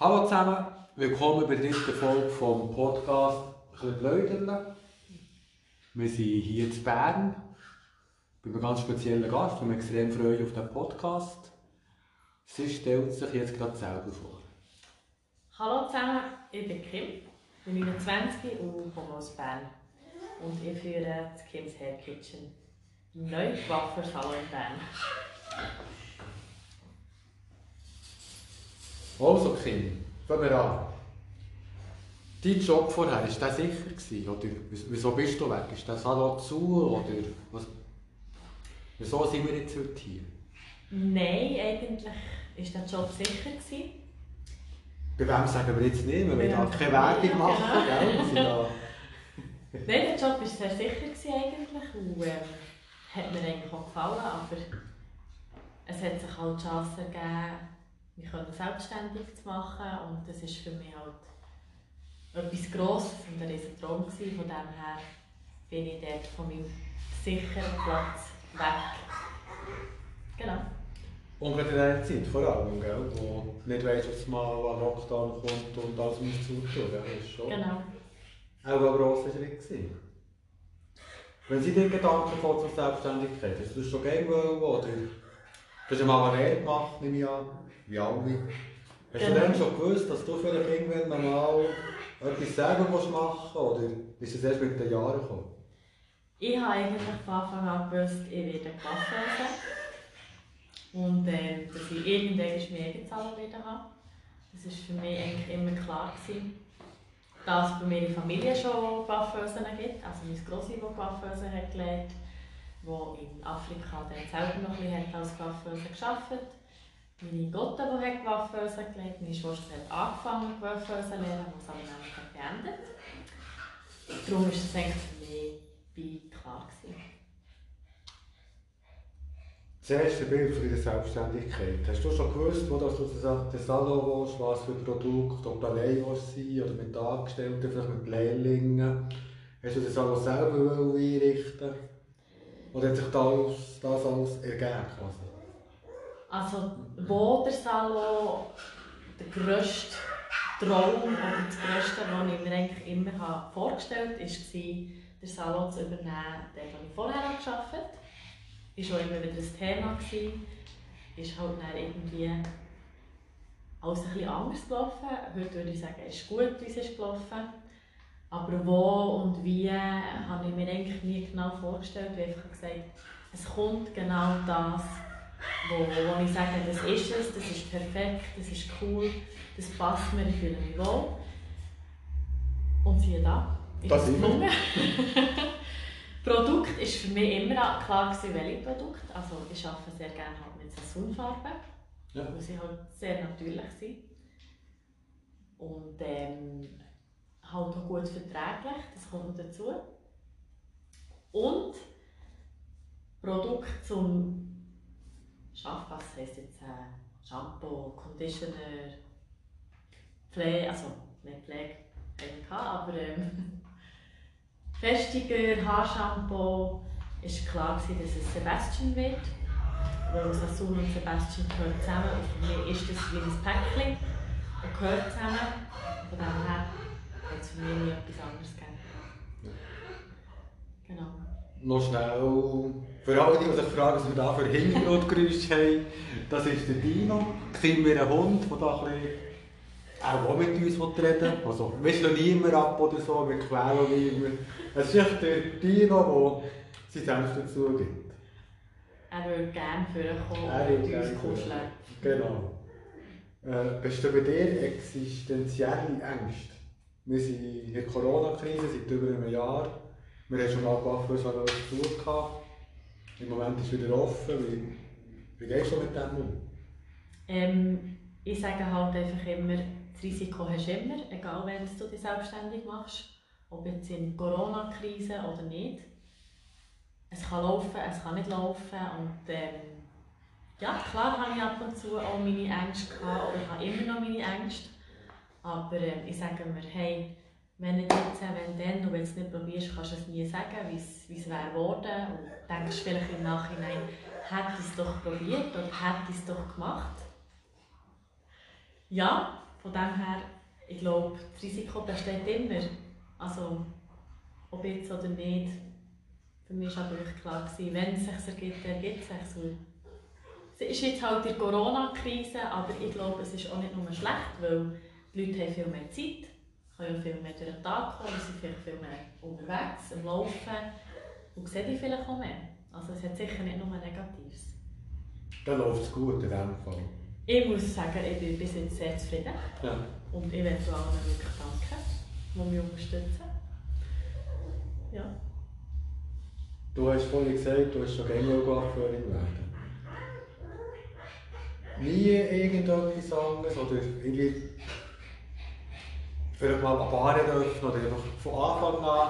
Hallo zusammen, willkommen bei der dritten Folge vom Podcast Blödeln. Wir sind hier in Bern bei einem ganz speziellen Gast. Bin extrem freue auf diesen Podcast. Sie stellt sich jetzt gerade selber vor. Hallo zusammen, ich bin Kim, bin 29 und komme aus Bern. Und ich führe das Kims Hair Kitchen, im neuen Coiffeursalon in Bern. Also Kim, fangen wir an. Dein Job vorher, war der sicher? Gewesen? Oder wieso bist du weg? Ist der Salon zu? Oder was? Wieso sind wir jetzt heute hier? Nein, eigentlich war der Job sicher. Gewesen. Bei wem sagen wir jetzt nicht? Wir wollen Ja, da keine Werbung ja, machen, genau. gell? Da- Nein, der Job war sehr sicher gewesen eigentlich und ähm, hat mir eigentlich auch gefallen, aber es hat sich halt die Chance ergeben, mich können selbstständig zu machen und das ist für mich halt etwas Grosses und ein riesen Traum gewesen. Von dem her bin ich dort von meinem sicheren Platz weg. Genau. Und gerade in dieser Zeit vor allem, gell? wo nicht weißt, was mal an Lockdown kommt und alles muss gell? Das ist schon Genau. auch ein grosser Schritt. Gewesen. Wenn Sie dir Gedanken kommen zur Selbstständigkeit, hast du das schon gerne wollen, oder? Du hast ja mal eine Lehre gemacht, nehme ich an, wie alle. Hast du Genau. dann schon gewusst, dass du vielleicht irgendwann mal etwas selber musst machen oder ist es erst mit den Jahren gekommen? Ich habe eigentlich von Anfang an gewusst, ich werde Coiffeuse. Und ähm, dass ich irgendwann mehr Eigenzahlung werde haben. Das war für mich eigentlich immer klar. Gewesen. Dass es bei mir in der Familie schon Coiffeusen gibt. Also meine Grossi, die Coiffeuse hat gelernt, die in Afrika dann selber noch ein bisschen als Coiffeuse gearbeitet Meine Gotte, die hat Coiffeuse gelernt. Meine Schwester hat angefangen Coiffeuse zu lernen, was aber hat beendet. Darum war es eigentlich für mich wie klar. Gewesen. Das erste Bild von deiner Selbstständigkeit. Hast du schon gewusst, wo das du den Salon willst, was für Produkte, ob du allein willst sein oder mit Angestellten, vielleicht mit Lehrlingen? Hast du den Salon selber einrichten Oder hat sich das, das alles ergeben? Quasi? Also, wo der grösste Traum oder das Grösste, was ich mir eigentlich immer habe vorgestellt habe, war, den Salon zu übernehmen, den ich vorher gearbeitet habe. Das war auch immer wieder ein Thema. Ist halt dann irgendwie alles ein bisschen anders gelaufen. Heute würde ich sagen, es ist gut, wie es ist gelaufen. Aber wo und wie, habe ich mir eigentlich nie genau vorgestellt. Ich habe einfach gesagt, es kommt genau das, wo, wo ich sage, das ist es, das ist perfekt, das ist cool, das passt mir, ich fühle mich wohl. Und siehe da, ich Das immer. Produkt war für mich immer klar, gewesen, welches Produkt. Also ich arbeite sehr gerne halt mit Sasunfarben, Ja. weil sie halt sehr natürlich sind. Und ähm, halt auch gut verträglich, das kommt noch dazu. Und Produkt zum Was heisst jetzt äh, Shampoo, Conditioner, Pflege, also nicht Pflege, eigentlich aber ähm, Festiger, Haarshampoo, ist klar gewesen, dass es Sebastian wird. Weil Sassoon und Sebastian gehören zusammen und für mich ist das wie ein Päckchen und gehört zusammen. Von dem her hat es für mich nie etwas anderes gegeben. Genau. Noch schnell, für alle, die sich fragen, was wir da für Hintergrundgeräusche haben, das ist der Dino, Kim wie ein Hund, der da ein bisschen auch mit uns reden will. Also, wir schlagen niemand ab oder so, wir quälen niemanden. Es ist echt der Dino, der sein Senf dazu gibt. Er würde gerne vorkommen Er und würde mit gerne uns kuscheln. Genau. Äh, bestehen bei dir existenzielle Ängste? Wir sind in der Corona-Krise seit über einem Jahr. Wir haben schon mal alles zu gehabt. Im Moment ist es wieder offen. Wie, wie gehst du mit dem um? Ähm, ich sage halt einfach immer, das Risiko hast du immer, egal wenn du dich selbstständig machst. Ob jetzt in Corona-Krise oder nicht. Es kann laufen, es kann nicht laufen. Und ähm, ja, klar habe ich ab und zu auch meine Ängste gehabt, oder ich habe immer noch meine Ängste. Aber ähm, ich sage mir, hey, wenn nicht jetzt, wenn dann, und wenn du es nicht probierst, kannst du es nie sagen, wie es wie es wäre geworden. Und denkst vielleicht im Nachhinein, hätte ich es doch probiert oder hätte ich es doch gemacht. Ja, von dem her, ich glaube, das Risiko besteht immer. Also, ob jetzt oder nicht, für mich war aber klar, gewesen, wenn es sich ergibt, ergibt es sich. Es ist jetzt halt die Corona-Krise, aber ich glaube, es ist auch nicht nur schlecht, weil die Leute haben viel mehr Zeit, können viel mehr durch den Tag kommen, sind vielleicht viel mehr unterwegs, am Laufen und sehen die vielleicht auch mehr. Also es hat sicher nicht nur Negatives. Dann läuft es gut in diesem Fall. Ich muss sagen, ich bin bis jetzt sehr zufrieden. Ja. Und ich möchte allen wirklich danken, die mich unterstützen. Ja. Du hast vorhin gesagt, du hast schon gerne Coiffeurin werden. Nie irgendetwas anderes oder irgendwie vielleicht mal eine Bar eröffnen oder einfach von Anfang an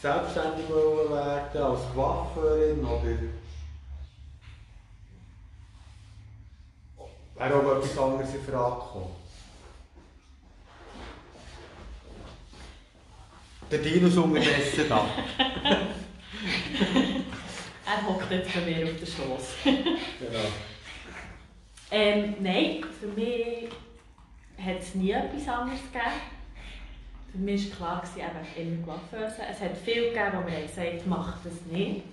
selbstständig werden als Coiffeurin oder wäre auch etwas anderes in Frage gekommen. Der Dino ist unterdessen da. er hockt jetzt bei mir auf der Schoss. genau. Ähm, nein, für mich hat es nie etwas anderes gegeben. Für mich war klar, ich immer Coiffeuse. Es hat viel gegeben, wo mir gesagt mach das nicht.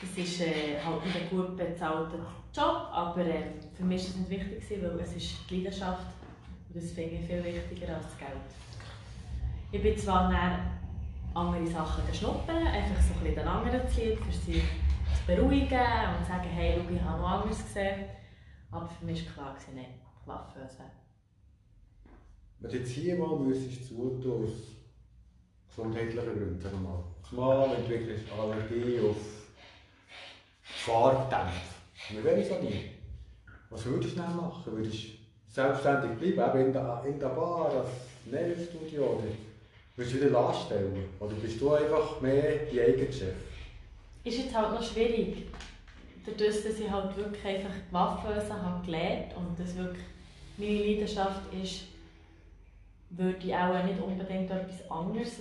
Das ist äh, halt ein gut bezahlter Job, aber äh, für mich war es nicht wichtig, weil es ist die Leidenschaft und das finde ich viel wichtiger als das Geld. Ich bin zwar dann andere Sachen schnuppern, einfach so ein bisschen den anderen zu lieb, für sie zu beruhigen und zu sagen, hey, schau, ich habe noch anderes gesehen. Aber für mich war klar, nein, Coiffeuse. Wenn du jetzt hier mal müsstest zutun, aus gesundheitlichen Gründen, sagen wir mal. Mal entwickelst Allergie auf Farbdämpfe. Wir wissen es auch nie. Was würdest du dann machen? Würdest du selbstständig bleiben, eben in der, in der Bar, als Nagelstudio? Oder würdest du wieder Last stellen? Oder bist du einfach mehr die eigene Chef? Ist jetzt halt noch schwierig. Dadurch, dass ich halt wirklich einfach Waffenösen habe gelernt und das wirklich meine Leidenschaft ist, würde ich auch nicht unbedingt etwas anderes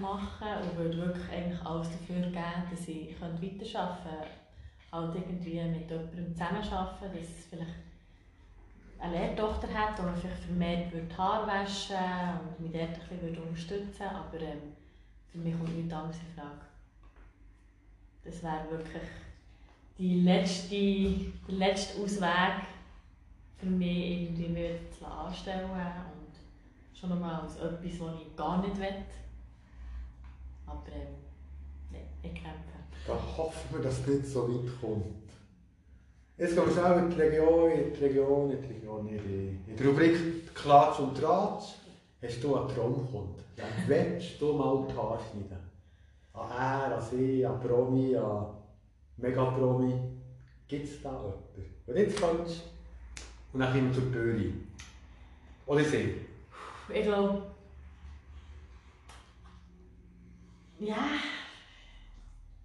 machen und würde wirklich eigentlich alles dafür geben, dass ich weiterarbeiten könnte. Halt irgendwie mit jemandem zusammenarbeiten, dass es vielleicht eine Lehrtochter hat, die man vielleicht vermehrt würde Haar waschen und mich dort ein bisschen unterstützen würde. Aber ähm, für mich kommt nichts anderes in Frage. Das wäre wirklich die letzte, der letzte Ausweg für mich, irgendwie mich zu anstellen schon nochmal als etwas, was ich gar nicht will. Aber ähm, nein, ich kämpfe. Da hoffen wir, dass es nicht so weit kommt. Jetzt gehen wir schnell in die Region, in die Region, in die Region, in die, Rubrik Klatsch und Tratsch. Hast du einen Traumkunden? Ja, willst du mal die Haare schneiden? An er, an sie, an Promi, an Megapromi. Gibt es da jemanden? Und jetzt kommst und dann kommen wir zur rein. Oder sie? Glaube, ja,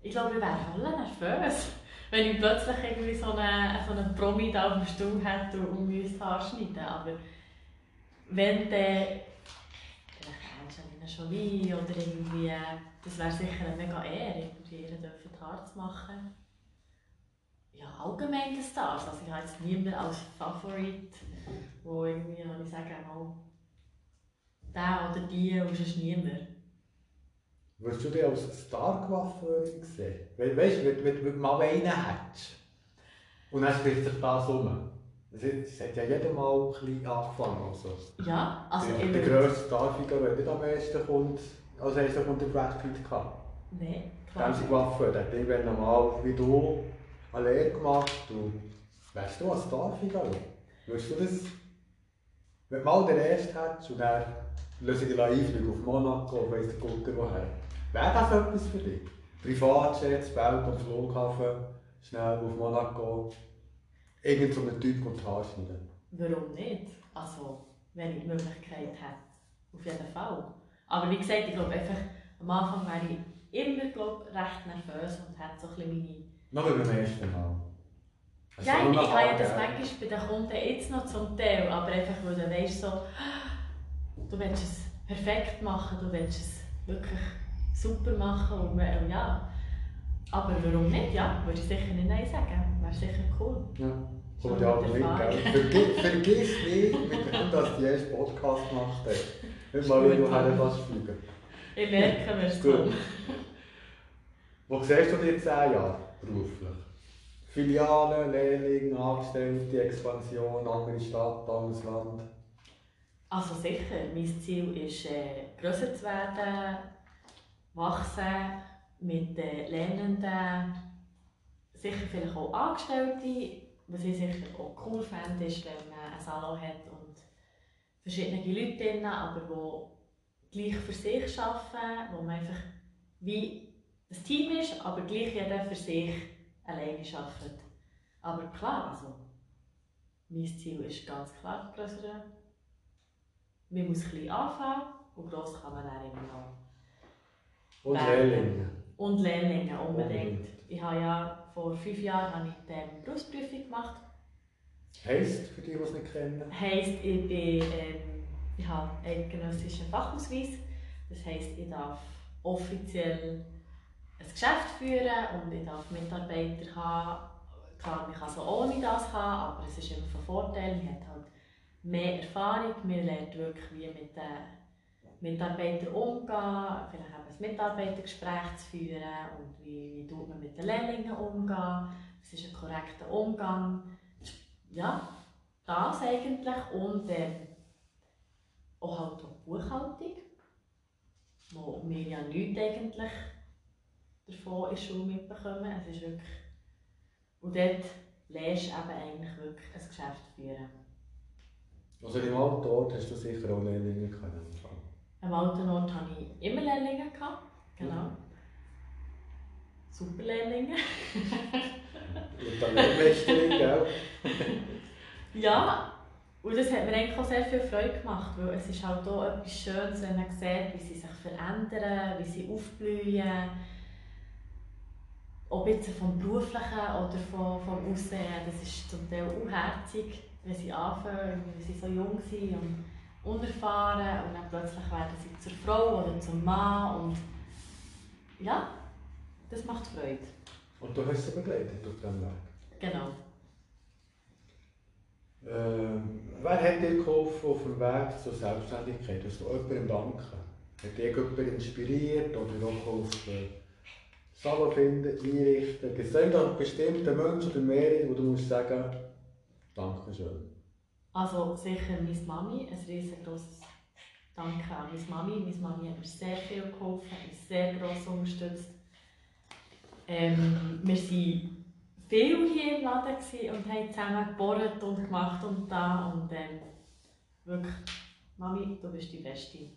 ich glaube, ich wäre alle nervös, wenn ich plötzlich irgendwie so einen, so einen Promi da auf dem Stuhl hätte und müsste Haar schneiden. Aber wenn der Angelina Jolie oder irgendwie, das wäre sicher eine mega Ehre, irgendwie ihr dürfen Haar zu machen. Ja, allgemein Stars. Also ich habe jetzt niemanden als Favorit, wo irgendwie, ich sage, mal, der oder die und sonst niemand. Würdest du dich als Star-Coiffeurin sehen? We weißt du, wenn, du mal einen hättest und dann spricht sich das um. Es hat ja jeder mal ein bisschen angefangen. Also. Ja, also Der, der grösste Starfigur, der nicht am ersten kommt, als erster kommt der Brad Pitt gehabt. Nein, klar. Dem sie Coiffeur, der hat irgendwann mal wie du eine Lehre gemacht. Du, wärst du eine Starfigur? Würdest du das, wenn du mal den ersten hättest und dann löse dich einfliegen auf Monaco, weiss der Gucker woher. Wäre das etwas für dich? Privatjet, Welt am Flughafen, schnell auf Monaco. Irgend so einen Typ und Haar schneiden. Warum nicht? Also, wenn ich die Möglichkeit hätte. Auf jeden Fall. Aber wie gesagt, ich glaube einfach, am Anfang wäre ich immer glaub, recht nervös und hätte so ein bisschen meine... Noch über beim ersten Mal. Also ja, ich, ich habe ja das manchmal bei den Kunden jetzt noch zum Teil, aber einfach, weil du weißt so, du willst es perfekt machen, du willst es wirklich super machen und ja. Aber warum nicht? Ja, würde ich sicher nicht Nein sagen. Wäre sicher cool. Ja. Schon Kommt ja auch gell? Vergiss, vergiss nicht, mit dem, dass die ersten Podcast gemacht hat. Wenn mal Gut, wieder Mann. herfährst fliegen. Ich merke, wer es Gut. Wo siehst du dich in 10 Jahren beruflich? Filialen, Lehrlinge, Angestellte, Expansion, andere Stadt, anderes Land? Also sicher, mein Ziel ist, äh, grösser zu werden, wachsen, mit den Lernenden, sicher vielleicht auch Angestellte. Was ich sicher auch cool fände, ist, wenn man einen Salon hat und verschiedene Leute drin, aber die gleich für sich arbeiten, wo man einfach wie ein Team ist, aber gleich jeder für sich alleine arbeitet. Aber klar, also, mein Ziel ist ganz klar größer man muss klein anfangen und gross kann man dann immer noch. Und Werden. Lehrlinge? Und Lehrlinge unbedingt. Unbedingt. Ich habe ja vor fünf Jahren habe ich die Berufsprüfung gemacht. Heisst, für die, die es nicht kennen? Heisst, ich, bin, ähm, ich habe einen eidgenössischen Fachausweis. Das heisst, ich darf offiziell ein Geschäft führen und ich darf Mitarbeiter haben. Klar, man kann es ohne das haben, aber es ist immer von Vorteil. Man hat halt mehr Erfahrung, man lernt wirklich, wie mit den Mitarbeitern umgehen, vielleicht eben ein Mitarbeitergespräch zu führen und wie, wie tut man mit den Lehrlingen umgehen, was ist ein korrekter Umgang. Ja, das eigentlich und ähm, auch halt auch die Buchhaltung, wo wir ja nichts eigentlich davon in Schule mitbekommen. Es ist wirklich, und dort lernst du eben eigentlich wirklich ein Geschäft führen. Also im alten Ort hast du sicher auch Lehrlinge können. Am alten Ort hatte ich immer Lehrlinge. Gehabt. Genau. Super Lehrlinge. Und dann Lehrmeisterin, gell? Ja, und das hat mir eigentlich auch sehr viel Freude gemacht, weil es ist halt auch etwas Schönes, wenn man sieht, wie sie sich verändern, wie sie aufblühen. Ob jetzt vom Beruflichen oder vom, vom Aussehen, das ist zum Teil unherzig, wenn sie anfangen, wenn sie so jung sind und unerfahren und dann plötzlich werden sie zur Frau oder zum Mann und ja, das macht Freude. Und du hast sie begleitet auf diesem Weg. Genau. Ähm, wer hat dir geholfen auf dem Weg zur Selbstständigkeit? Hast du jemandem danken? Hat dich jemand inspiriert oder auch geholfen, Salon finden, einrichten? Gibt es einen bestimmten Menschen oder mehrere, wo du musst sagen, Dankeschön? Also sicher meine Mami, ein riesengroßes Danke an meine Mami. Meine Mami hat mir sehr viel geholfen, hat mich sehr gross unterstützt. Ähm, wir waren viel hier im Laden und haben zusammen gebohrt und gemacht und da und ähm, wirklich, Mami, du bist die Beste.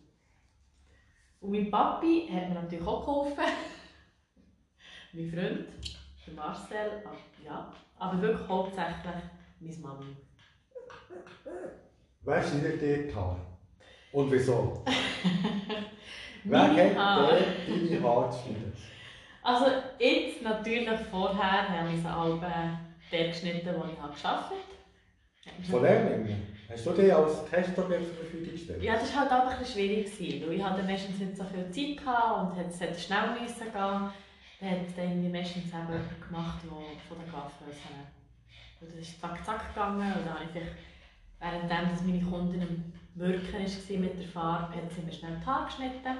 Und mein Papi hat mir natürlich auch geholfen. mein Freund, Marcel, ja, aber wirklich hauptsächlich meine Mami. Wer schneidet dir die Haare? Und wieso? Wer hat dir deine Haare zu schneiden? Also jetzt natürlich vorher habe ich sie alle der geschnitten, wo ich gearbeitet habe. Von Lehrlingen? Hast du die als Testobjekt zur Verfügung gestellt? Ja, das war halt auch ein bisschen schwierig, weil ich hatte meistens nicht so viel Zeit und es hätte schnell müssen gehen. Dann hat es irgendwie meistens jemand gemacht, der von der Coiffeuse Und das ist zack zack gegangen und dann habe ich währenddem dass meine Kundin am Wirken war mit der Farbe, hat sie mir schnell die Haare geschnitten.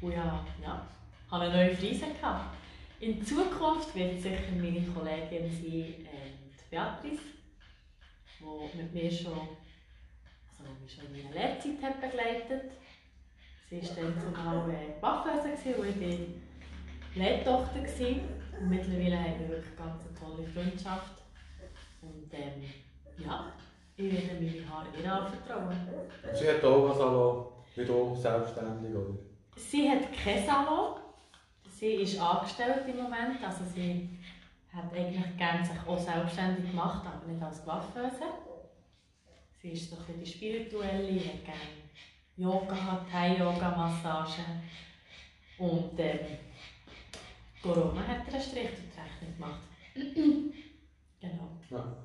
Und ja, ja, habe eine neue Frise gehabt. In Zukunft wird sicher meine Kollegin sein, die Beatrice, die mit mir schon, also mich schon in meiner Lehrzeit hat begleitet. Sie war dann zumal äh, Waffenhäuser und ich war Lehrtochter. gewesen. Und mittlerweile haben wir wirklich ganz eine tolle Freundschaft. Und ähm, ja, ich werde meine Haare ihr anvertrauen. Sie hat auch einen Salon, wie du, selbstständig, oder? Sie hat kein Salon. Sie ist angestellt im Moment. Also sie hat eigentlich gerne sich auch selbstständig gemacht, aber nicht als Coiffeuse. Sie ist so ein bisschen die spirituelle, hat gerne Yoga, Thai-Yoga, Massagen. Und ähm, Corona hat Strich durch die Rechnung gemacht. genau. Ja.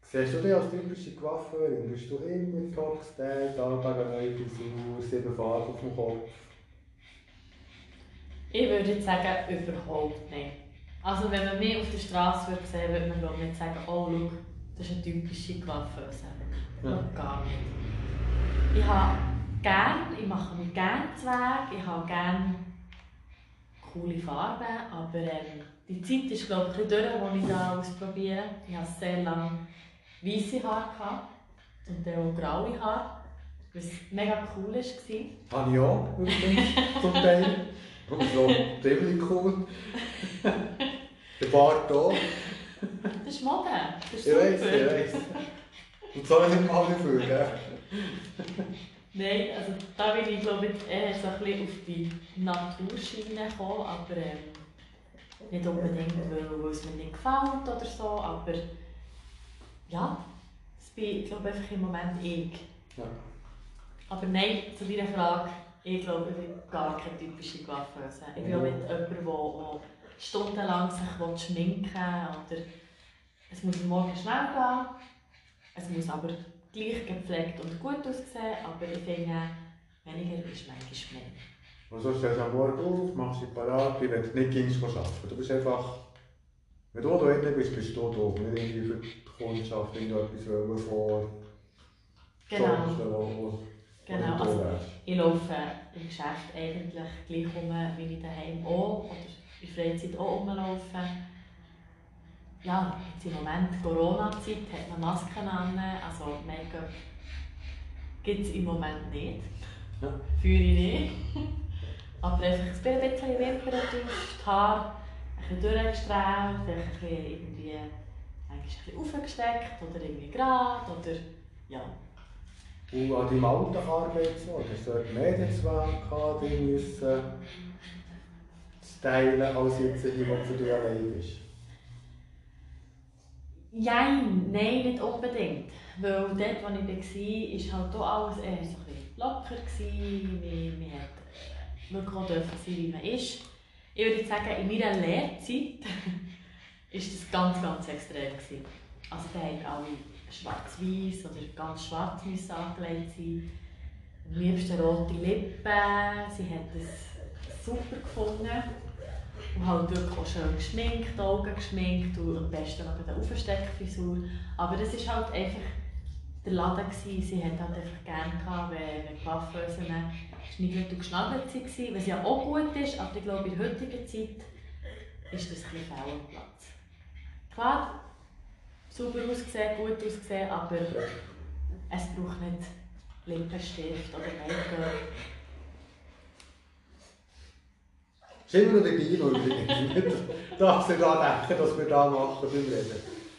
Siehst du dich als typische Coiffeurin? Bist du immer top-gestylt, Alltag eine neue Frisur, sieben Farben auf dem Kopf? Ich würde jetzt sagen, überhaupt nicht. Also wenn man mich auf der Straße würde sehen, würde man glaube nicht sagen, oh schau, das ist eine typische Coiffeuse. Ja. Gar nicht. Ich habe gern, ich mache mich gerne zu Weg, ich habe gerne coole Farben, aber ähm, die Zeit ist glaube ich ein durch, wo ich das ausprobiere. Ich hatte sehr lange weiße Haare gehabt und dann auch graue Haare, was mega cool war. Habe ich auch übrigens zum Teil. Und so ziemlich cool. Der Bart auch. Das ist Mode. Das ist ich weiß, ich weiß. Und so nicht mal dafür, gell? Nein, also da bin ich glaube ich eher so ein bisschen auf die Naturschiene gekommen, aber ähm, nicht unbedingt, weil, weil es mir nicht gefällt oder so, aber ja, das bin ich glaube einfach im Moment ich. Ja. Aber nein, zu deiner Frage, ich glaube, ich bin gar keine typische Coiffeuse. Ich bin auch nicht jemand, der stundenlang sich schminken will. Oder es muss morgen schnell gehen, es muss aber gleich gepflegt und gut aussehen, aber ich finde, weniger ist manchmal mehr. Also stehst du am Morgen auf, machst dich parat, wenn du nicht gingst arbeiten. Du bist einfach, wenn du da drin bist, bist du da, nicht irgendwie für die Kundschaft irgendetwas vor. Genau. Sonst, genau, also ich laufe im Geschäft eigentlich gleich um, wie ich daheim auch, oder in Freizeit auch rumlaufen ja, jetzt im Moment Corona-Zeit hat man Masken an, also Make-up gibt es im Moment nicht. Ja. Fühle ich nicht. Aber einfach ein bisschen Wimpern die Haare ein bisschen durchgestreift, vielleicht ein bisschen irgendwie ein bisschen aufgesteckt oder irgendwie gerade oder ja. Und an deinem Alltagsarbeitsort, hast du dort mehr Netzwerk gehabt, die müssen stylen, als jetzt hier, wo du für dich allein bist? Jein, nein, nicht unbedingt. Weil dort, wo ich war, war halt alles eher so ein locker. Man, man auch sein, wie man ist. Ich würde sagen, in meiner Lehrzeit war das ganz, ganz extrem. Gewesen. Also da haben alle schwarz-weiß oder ganz schwarz angelegt sein. Am liebsten rote Lippen. Sie hat es super gefunden. Und halt wirklich auch schön geschminkt, Augen geschminkt und am besten noch eine Aufsteckfrisur. Aber das war halt einfach der Laden. Gewesen. Sie hat halt einfach gerne gehabt, wenn, wenn Coiffeusen schniegelt und geschnagelt waren, was ja auch gut ist, aber ich glaube in der heutigen Zeit ist das ein bisschen Platz. Klar, super ausgesehen, gut ausgesehen, aber es braucht nicht Lippenstift oder Make-up ist immer noch der Dino übrigens. Darfst du daran denken, dass wir da machen beim Reden.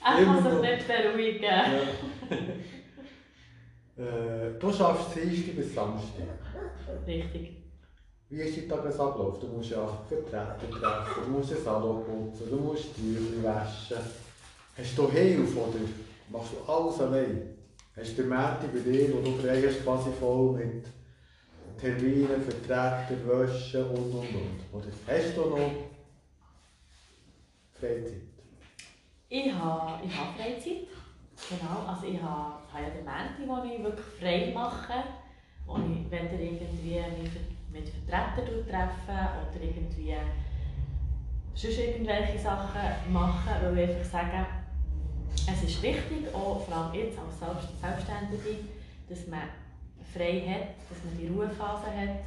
Er kann sich nicht beruhigen. Ja. äh, du schaffst Dienstag bis Samstag. Richtig. Wie ist dein Tagesablauf? Du musst ja Vertreter treffen, du musst den Salon putzen, du musst Tücher waschen. Hast du Hilfe oder machst du alles allein? Hast du den Märti bei dir, wo du frei hast, quasi voll mit Termine, Vertreter, Wäsche und und und. Oder hast du noch Freizeit? Ich habe, ich habe Freizeit. Genau, also ich habe, habe ja Menti, wo ich wirklich frei mache, wo ich weder irgendwie mich mit Vertretern treffe oder irgendwie sonst irgendwelche Sachen mache, weil ich einfach sage, es ist wichtig, auch vor allem jetzt als Selbstständige, dass man frei hat, dass man die Ruhephase hat.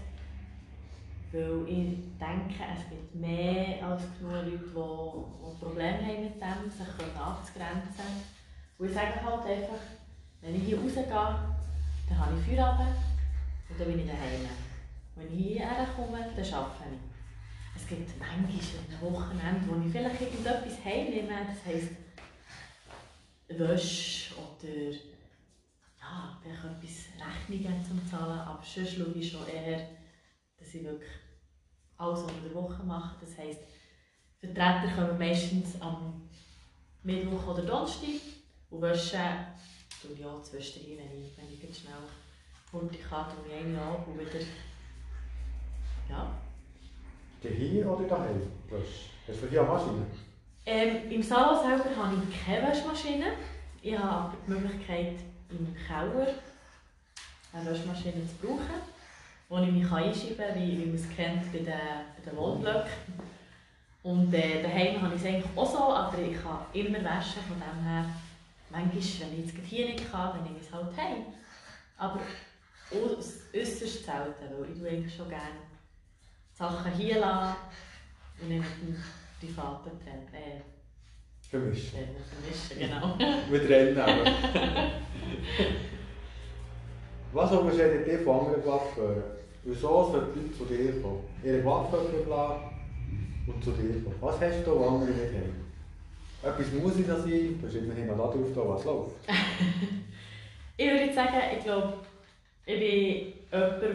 Weil ich denke, es gibt mehr als genug Leute, die, Probleme haben mit dem, sich abzugrenzen. Und ich sage halt einfach, wenn ich hier rausgehe, dann habe ich Feierabend und dann bin ich daheim. Wenn ich hierher komme, dann arbeite ich. Es gibt manchmal ein Wochenende, wo ich vielleicht irgendetwas heimnehme, das heisst Wäsche oder ja, vielleicht etwas Rechnungen zum Zahlen, aber sonst schaue ich schon eher, dass ich wirklich alles unter der Woche mache. Das heisst, Vertreter kommen meistens am Mittwoch oder Donnerstag und waschen tue ich auch zwischendurch, wenn ich, wenn ich schnell hurtig kann, tue ich eine ab und wieder, ja. Hier oder daheim? Hast du hier eine Maschine? Ähm, Im Salon selber habe ich keine Waschmaschine. Ich habe aber die Möglichkeit, im Keller eine Waschmaschine zu brauchen. wo ich mich einschieben kann, wie, wie man es kennt bei den, bei den Wohnblöcken. Und äh, daheim habe ich es eigentlich auch so, aber ich kann immer waschen, von dem her, manchmal, wenn ich jetzt hier nicht kann, dann nehme ich es halt heim. Aber äußerst selten, weil ich eigentlich schon gerne Sachen hier lasse und nicht mit dem privaten. Äh, vermischen. Vermischen, genau. Wir trennen aber. Was unterscheidet dich von anderen Coiffeuren? Wieso sollten Leute zu dir kommen? Ihre Coiffeure lassen und zu dir kommen. Was hast du, was andere nicht haben? Etwas muss ich da sein, hast immerhin noch da drauf, was läuft. ich würde sagen, ich glaube, ich bin jemand, der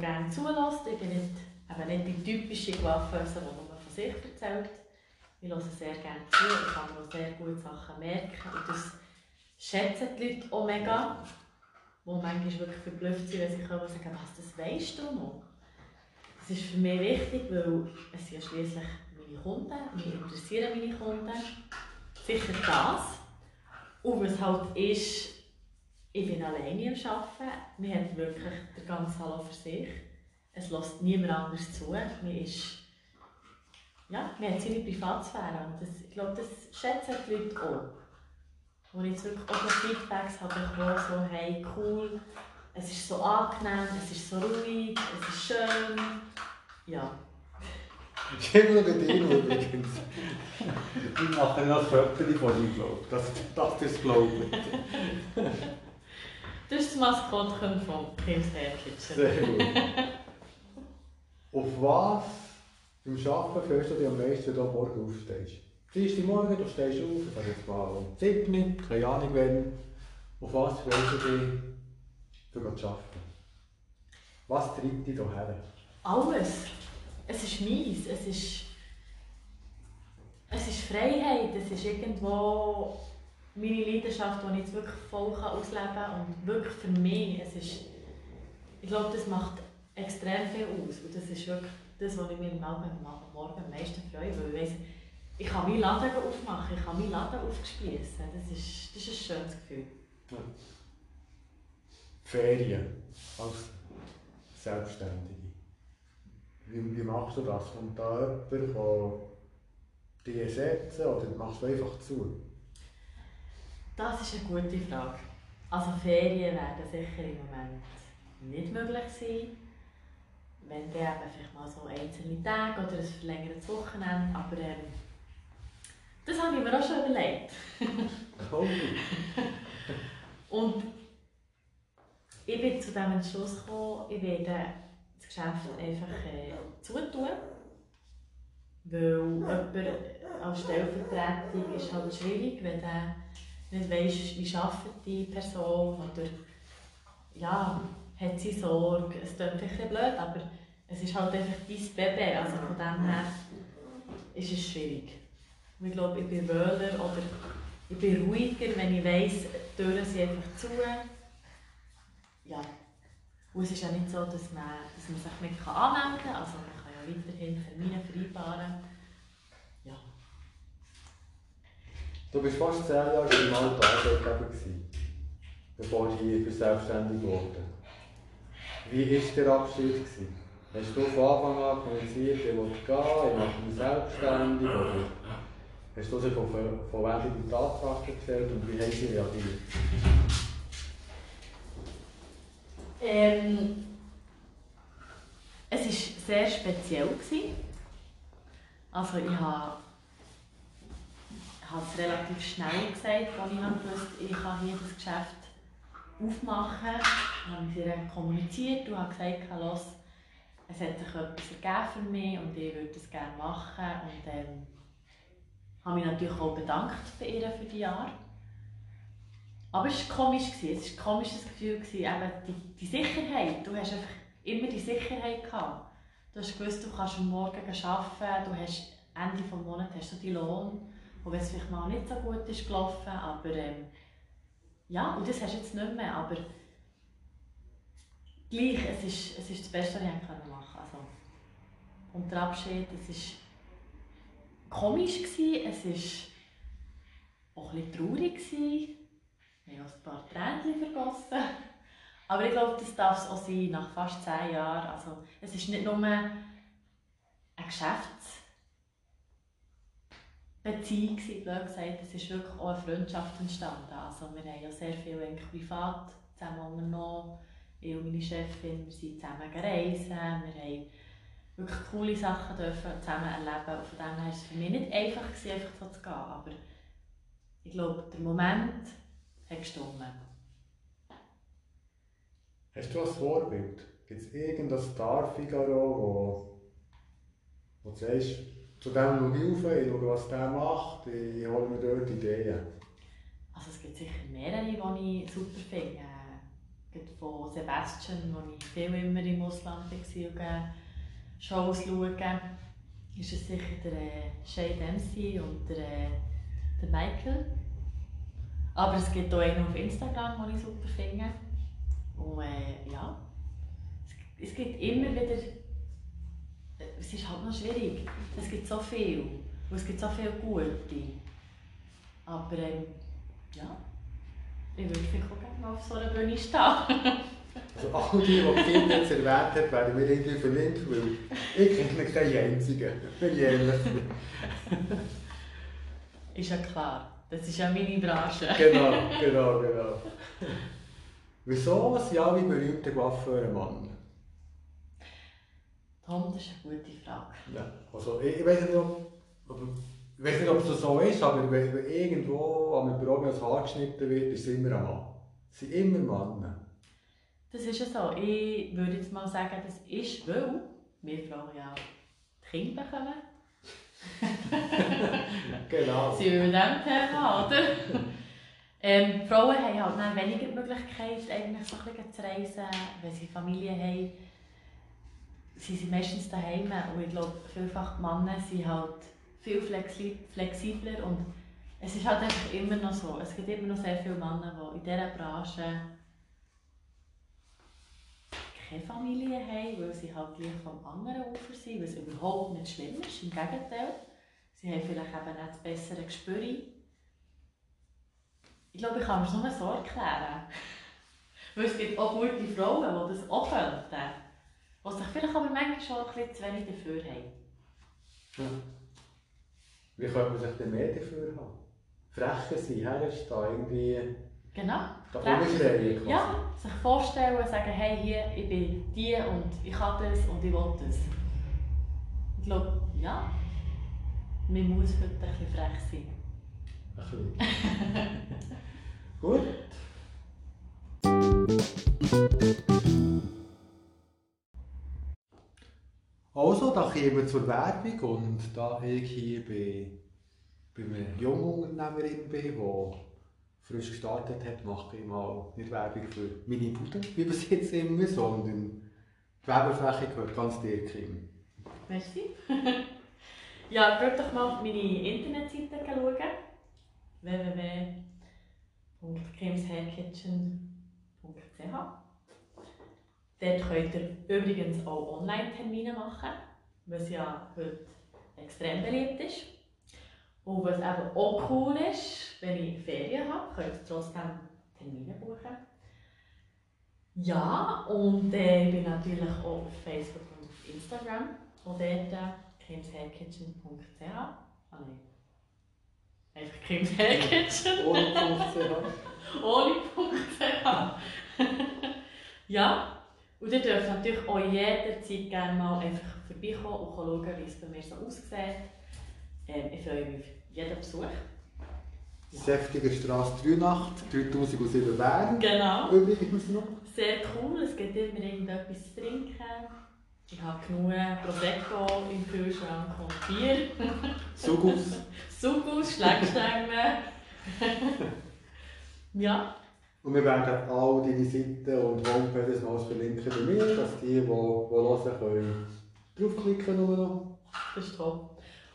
gerne zulässt. Ich bin nicht, eben nicht die typische Coiffeuse, die nur von sich erzählt. Ich höre sehr gerne zu, ich kann mir auch sehr gute Sachen merken. Und das schätzen die Leute auch mega, die manchmal wirklich verblüfft sind, wenn sie kommen und sagen, was, das weisst du noch? Das ist für mich wichtig, weil es sind ja schliesslich meine Kunden, mich interessieren meine Kunden. Sicher das. Und was halt ist, ich bin alleine am Arbeiten. Man hat wirklich den ganzen Salon für sich. Es lässt niemand anders zu. Man, ist, ja, man hat seine Privatsphäre. Und das, ich glaube, das schätzen die Leute auch. Wo ich jetzt wirklich auch so Feedbacks habe bekommen, so hey, cool, es ist so angenehm, es ist so ruhig, es ist schön. Ja. Schimmel bei dir übrigens. Ich mache noch Foto von dir, glaube ich. Das, das ist glaubt. Das ist das Maskottchen von Kim's Hair Kitchen. Sehr gut. Auf was beim Arbeiten freust du dich am meisten, wenn du Morgen aufstehst? Dienstag Morgen, du stehst auf, ich sage jetzt mal um 7 keine Ahnung wann. Auf was freust du dich, für zu arbeiten? Was treibt dich hierher? Alles. Es ist meins. Es ist, es ist Freiheit. Es ist irgendwo meine Leidenschaft, die ich jetzt wirklich voll ausleben kann und wirklich für mich, es ist, ich glaube, das macht extrem viel aus und das ist wirklich das, was ich mir am Morgen am meisten freue, weil ich weiss, ich kann meinen Laden aufmachen, ich kann meinen Laden aufspießen, das ist, das ist ein schönes Gefühl. Ja. Ferien als Selbstständige. Wie, wie machst du das? Kommt da jemand, der dich ersetzen oder machst du einfach zu? Das ist eine gute Frage. Also Ferien werden sicher im Moment nicht möglich sein. Eben vielleicht mal so einzelne Tage oder ein verlängertes Wochenende. Aber ähm, das habe ich mir auch schon überlegt. cool. Und ich bin zu dem Entschluss gekommen, ich werde das Geschäft einfach äh, zutun. Weil jemand als Stellvertretung ist halt schwierig, wenn der nicht weißt, wie arbeitet die Person oder ja, hat sie Sorge. Es klingt bisschen blöd, aber es ist halt einfach dein Baby. Also von dem her ist es schwierig. Ich glaube, ich bin wöhler oder ich bin ruhiger, wenn ich weiss, die Türen sind einfach zu. Ja. Und es ist ja nicht so, dass man, dass man sich nicht anmelden kann. Also man kann ja weiterhin Termine vereinbaren. Du bist fast zehn Jahre beim alten Arbeitgeber, bevor du hier selbstständig wurde. Wie war der Abschied? Gewesen? Hast du von Anfang an kommuniziert, ich will gehen, ich mache mich selbstständig? Oder hast du sie von, von wenigen Tatsachen gestellt und wie haben sie reagiert? Ähm, es war sehr speziell. Gewesen. Also ich habe habe es relativ schnell gesagt, als ich wusste, ich kann hier das Geschäft aufmachen. Dann habe ich ihr kommuniziert und habe gesagt, los, es hat sich etwas ergeben für mich und ich würde es gerne machen. Und ähm, habe mich natürlich auch bedankt bei ihr für die Jahre. Aber es war komisch, es war ein komisches Gefühl, eben die, die Sicherheit. Du hast einfach immer die Sicherheit gehabt. Du hast gewusst, du kannst Morgen arbeiten, du hast Ende des Monats hast du deinen Lohn. Und wenn es vielleicht mal nicht so gut ist gelaufen, aber ähm, ja, und das hast du jetzt nicht mehr, aber gleich, es ist, es ist das Beste, was ich machen konnte. Also, und der Abschied, es war komisch, gewesen, es war auch ein traurig. Gewesen. Wir haben ein paar Tränen vergossen. Aber ich glaube, das darf es auch sein, nach fast zehn Jahren. Also, es ist nicht nur eine Geschäftsbeziehung, blöd gesagt, es ist wirklich auch eine Freundschaft entstanden. Also, wir haben ja sehr viel privat zusammen unternommen. Ich und meine Chefin, wir sind zusammen gereist, wir haben wirklich coole Sachen dürfen zusammen erleben. Und von dem her war es für mich nicht einfach, einfach so zu gehen. Aber ich glaube, der Moment hat gestimmt. Hast du ein Vorbild? Gibt es irgendein Star Figaro, wo, wo du sagst, zu dem schaue ich auf, ich schaue, was der macht, ich hole mir dort Ideen? Also es gibt sicher mehrere, die ich super finde. Äh, von Sebastian, wo ich viel immer im Ausland war und Shows schaue, ist es sicher der äh, Shay Dempsey und der, äh, der Michael. Aber es gibt auch einen auf Instagram, den ich super finde. Und äh, ja, es, es gibt immer wieder, es ist halt noch schwierig, es gibt so viel und es gibt so viele Gute. Aber ähm, ja, ich würde vielleicht auch gerne mal auf so einer Bühne stehen. also all die, die Kim jetzt erwähnt hat, werden wir irgendwie verlinkt, weil ich kenne keinen einzigen, wenn ich ehrlich bin. Ist ja klar, das ist ja meine Branche. Genau, genau, genau. Wieso sind alle berühmte Coiffeure-Mann? Tom, das ist eine gute Frage. Ja, also ich, ich weiß nicht, ob, ich weiß nicht, ob es so ist, aber wenn, wenn irgendwo an einem Büro das Haar geschnitten wird, ist es immer ein Mann. Es sind immer Männer. Das ist ja so. Ich würde jetzt mal sagen, das ist, weil wir Frauen ja die Kinder bekommen. genau. Sind wir mit dem Thema, oder? Ähm, Frauen haben halt weniger die Möglichkeit, eigentlich so ein bisschen zu reisen. Wenn sie Familie haben, sind sie meistens daheim. Und ich glaube, vielfach Männer sind halt viel flexibler und es ist halt einfach immer noch so. Es gibt immer noch sehr viele Männer, die in dieser Branche keine Familie haben, weil sie halt gleich vom anderen Ufer sind, was überhaupt nicht schlimm ist, im Gegenteil. Sie haben vielleicht eben nicht das bessere Gespür ich glaube, ich kann mir es nur so erklären. Weil es gibt auch gute Frauen, die das auch könnten. Die sich vielleicht aber manchmal schon ein bisschen zu wenig dafür haben. Ja. Wie könnte man sich denn mehr dafür haben? Frecher sein, herstehen, irgendwie... Genau. Ja, sich vorstellen, sagen, hey, hier, ich bin die und ich kann das und ich will das. Ich glaube, ja, man muss heute ein bisschen frech sein. Ein bisschen. Gut. Also, da kommen wir zur Werbung und da ich hier bei, bei einer Jungunternehmerin bin, die frisch gestartet hat, mache ich mal nicht Werbung für meine Bude, wie es jetzt immer, sondern die Werbefläche gehört ganz dir, Kim. Merci. ja, geht doch mal auf meine Internetseite schauen. www www.crimshairkitchen.ch Dort könnt ihr übrigens auch Online-Termine machen, was ja heute extrem beliebt ist. Und was eben auch cool ist, wenn ich Ferien habe, könnt ihr trotzdem Termine buchen. Ja, und äh, ich bin natürlich auch auf Facebook und auf Instagram. Und dort äh, crimshairkitchen.ch. Ah, Einfach Krims Hellkitchen. Ohne Punkt.ch. Ohne Punkt.ch. ja, und ihr dürft natürlich auch jederzeit gerne mal einfach vorbeikommen und schauen, wie es bei mir so aussieht. Ähm, ich freue mich auf jeden Besuch. Ja. Säftiger Straße 3 Nacht, 3007 Bern. Genau. Übrigens noch. Sehr cool, es gibt immer irgendetwas zu trinken. Ich habe genug Prosecco im Kühlschrank und Bier. Sugus. Sugus, Schleckstängel. ja. Und wir werden all deine Seiten und Homepages noch verlinken bei mir, dass die, die, die hören, können draufklicken noch. Das ist toll.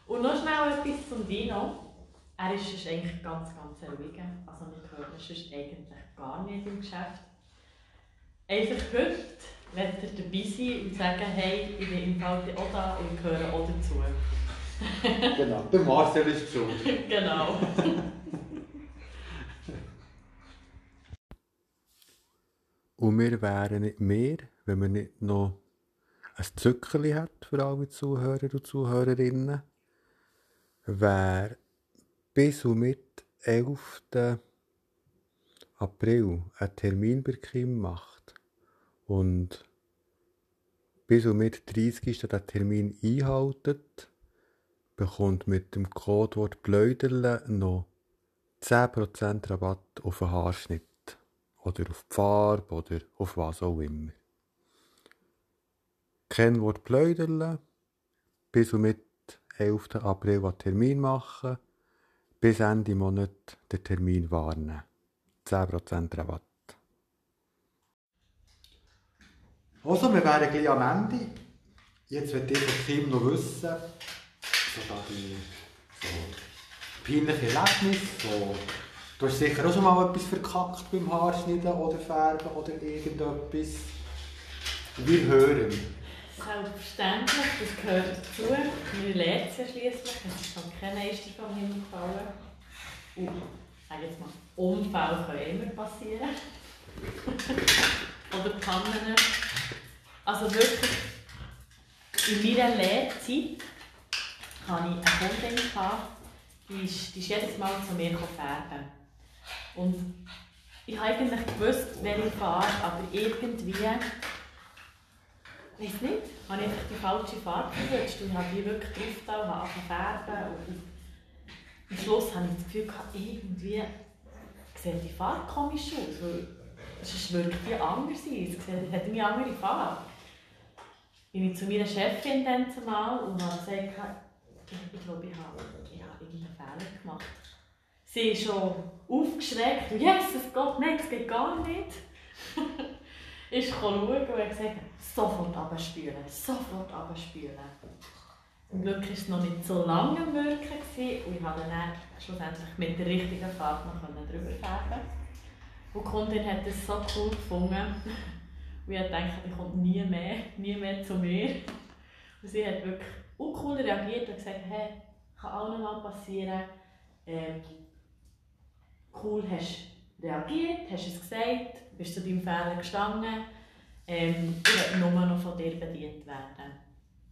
Und noch schnell etwas zum Dino. Er ist, eigentlich ganz, ganz ruhig. Also wir hören sonst eigentlich gar nicht im Geschäft. Einfach heute wenn ihr dabei sein und sagen, hey, ich bin im Fall auch da und gehöre auch dazu. genau, der Marcel ist schuld. und wir wären nicht mehr, wenn wir nicht noch ein Zückerli hat für alle Zuhörer und Zuhörerinnen, wer bis und mit 11. April einen Termin bei Kim macht und bis und mit 30. den Termin einhaltet, bekommt mit dem Codewort Blöderle noch 10% Rabatt auf den Haarschnitt oder auf die Farbe oder auf was auch immer. Kennwort Blöderle, bis und mit 11. April einen Termin machen, bis Ende Monat den Termin warnen. 10% Rabatt. Also, wir wären gleich am Ende. Jetzt wird ich von Kim noch wissen, so da die so peinliche Erlebnisse, so, du hast sicher auch schon mal etwas verkackt beim Haarschneiden oder Färben oder irgendetwas. Wir hören. Selbstverständlich, das gehört dazu. Wir lernen es ja schliesslich. Es ist noch kein Meister vom Himmel gefallen. Und, sag jetzt mal, Unfälle können immer passieren. Oder Pannen. Also wirklich, in meiner Lehrzeit hatte ich eine Kundin, die ist, die ist jedes Mal zu mir färben. Und ich habe eigentlich gewusst, welche Farbe, aber irgendwie ich weiß nicht, habe ich einfach die falsche Farbe gewünscht und ich habe die wirklich drauf und habe färben und am Schluss habe ich das Gefühl gehabt, irgendwie sieht die Farbe komisch aus, weil sonst würde die anders sein, es hat eine andere Farbe. Bin ich zu meiner Chefin dann zumal und habe gesagt, ich glaube, ich habe, ich habe irgendeinen Fehler gemacht. Sie ist schon aufgeschreckt und yes, es geht nicht, es geht gar nicht. ist schauen und hat gesagt, sofort abspülen, sofort abspülen. Zum Glück war es noch nicht so lange im Wirken und ich konnte dann schlussendlich mit der richtigen Farbe noch drüber färben. Und die Kundin hat es so cool gefunden. Und ich dachte, die kommt nie mehr, nie mehr zu mir. Und sie hat wirklich auch cool reagiert und gesagt, hey, kann auch noch mal passieren. Ähm, cool hast reagiert, hast es gesagt, bist zu deinem Fehler gestanden. Ähm, ich will nur noch von dir bedient werden.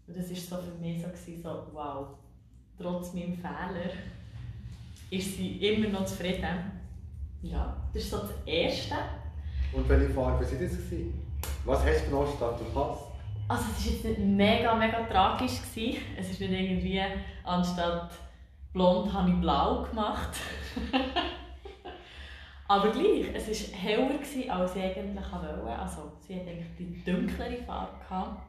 Und das war so für mich so, so, wow, trotz meinem Fehler ist sie immer noch zufrieden. Ja, das ist so das Erste. Und welche Farbe war das? Was hast du genau statt du hast? Also es war jetzt nicht mega, mega tragisch. Gewesen. Es ist nicht irgendwie, anstatt blond habe ich blau gemacht. Aber gleich, es war heller, gewesen, als ich eigentlich wollte. Also sie hatte eigentlich die dunklere Farbe. Gehabt.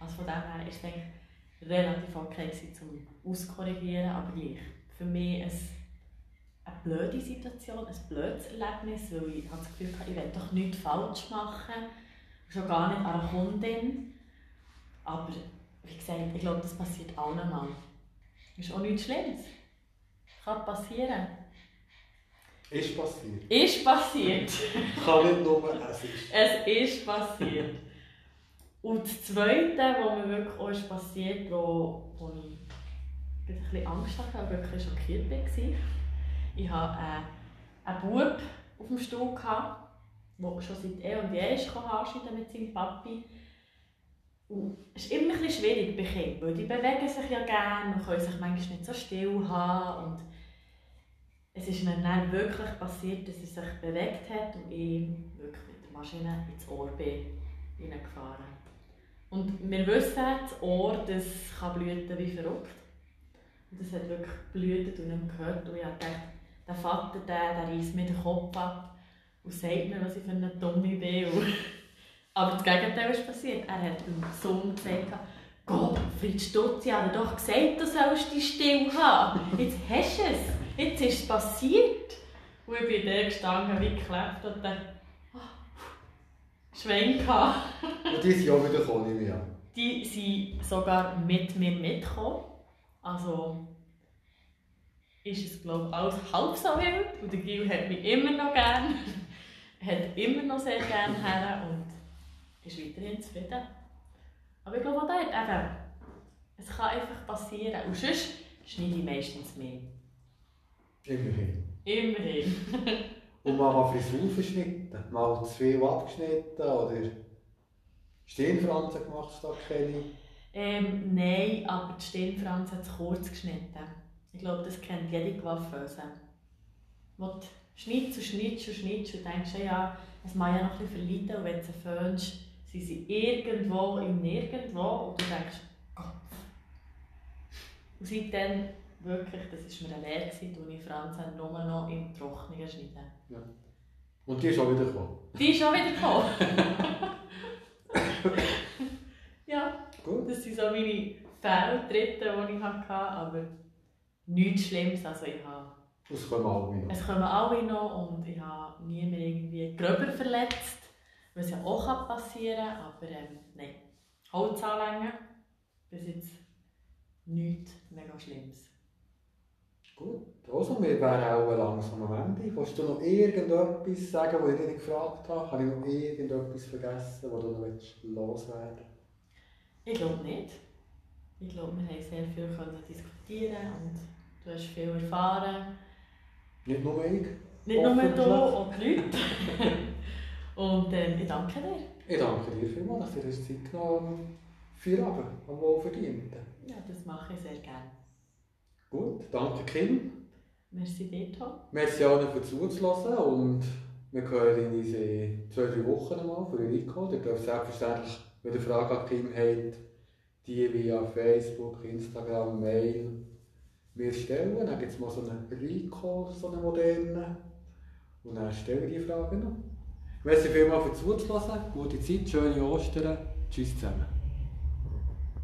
Also von dem her war es relativ okay gewesen, zum Auskorrigieren, aber gleich. Für mich ein, eine blöde Situation, ein blödes Erlebnis, weil ich das Gefühl hatte, ich will doch nichts falsch machen. Schon gar nicht an einer Kundin. Aber wie gesagt, ich glaube, das passiert allen mal. Ist auch nichts Schlimmes. Kann passieren. Ist passiert. Ist passiert. Kann nicht nur, es ist. Es ist passiert. Und das Zweite, was mir wirklich auch ist passiert, wo, wo ich ein bisschen Angst hatte, und wirklich schockiert war, ich hatte äh, einen Bub auf dem Stuhl, der schon seit eh und je anschneiden mit seinem Papi. Und es ist immer ein bisschen schwierig bei Kindern, weil die bewegen sich ja gerne und können sich manchmal nicht so still haben. Und es ist mir dann wirklich passiert, dass er sich bewegt hat und ihm wirklich mit der Maschine ins Ohr bin hineingefahren. Und wir wissen, das Ohr das kann blüten wie verrückt. Und das hat wirklich blüht und nicht gehört. Und ich dachte, der Vater, der, der reißt mir den Kopf ab und sagt mir, was ich für eine dumme bin. Aber das Gegenteil ist passiert. Er hat dem Sohn gesagt, Gott, Fritz Stutz, ich habe doch gesagt, du sollst dich still haben. Jetzt hast du es. Jetzt ist es passiert. Und ich bin da gestanden wie geklebt und dann oh, Schwenk Und die sind auch wieder gekommen, ich an. Die sind sogar mit mir mitgekommen. Also ist es glaube ich alles halb so wild. Und der Gil hat mich immer noch gern. hat immer noch sehr gerne her und ist weiterhin zufrieden. Aber ich glaube auch dort eben, es kann einfach passieren. Und sonst schneide ich meistens mehr. Immerhin. Immerhin. Und mal mal Frisur verschnitten, mal zu viel abgeschnitten oder Stirnfransen gemacht statt keine. Ähm, nein, aber die Stirnfranse hat es kurz geschnitten. Ich glaube, das kennt jede Coiffeuse. Wo du schneidest und schneidest und schneidest und denkst, ja, es mag ja noch ein bisschen verleiden und wenn du sie föhnst, sind sie irgendwo im Nirgendwo und du denkst, Gott. Und seitdem, wirklich, das war mir eine Lehre, tue ich Franzen nur noch im Trockenen schneiden. Ja. Und die ist auch wieder gekommen? Die ist auch wieder gekommen. ja, Gut. das sind so meine Fehltritte, die ich hatte, aber nichts Schlimmes. Also ich habe, Es kommen alle noch. es kommen alle noch und ich habe nie mehr irgendwie gröber verletzt, was ja auch passieren kann, aber ähm, nein. Holz anlängen, bis jetzt nichts mega Schlimmes. Gut. Also, wir wären auch langsam am Ende. Willst du noch irgendetwas sagen, was ich dich nicht gefragt habe? Habe ich noch irgendetwas vergessen, was du noch willst loswerden Ich glaube nicht. Ich glaube, wir haben sehr viel können diskutieren und du hast viel erfahren. Nicht nur ich. Nicht nur du, auch die Leute. und ähm, ich danke dir. Ich danke dir vielmals, dass du dir Zeit genommen hast. Vier Abend, am Wohlverdienten. Ja, das mache ich sehr gerne. Gut, danke Kim. Merci Tom. Merci allen für zuzuhören und wir hören in zwei, drei Wochen nochmal für Rico. Ihr dürft selbstverständlich, wenn ihr Fragen an Kim habt, die via Facebook, Instagram, Mail mir stellen. Dann gibt es mal so einen Rico, so einen modernen. Und dann stellen wir die Fragen noch. Merci vielmals für zuzuhören. Gute Zeit, schöne Ostern. Tschüss zusammen.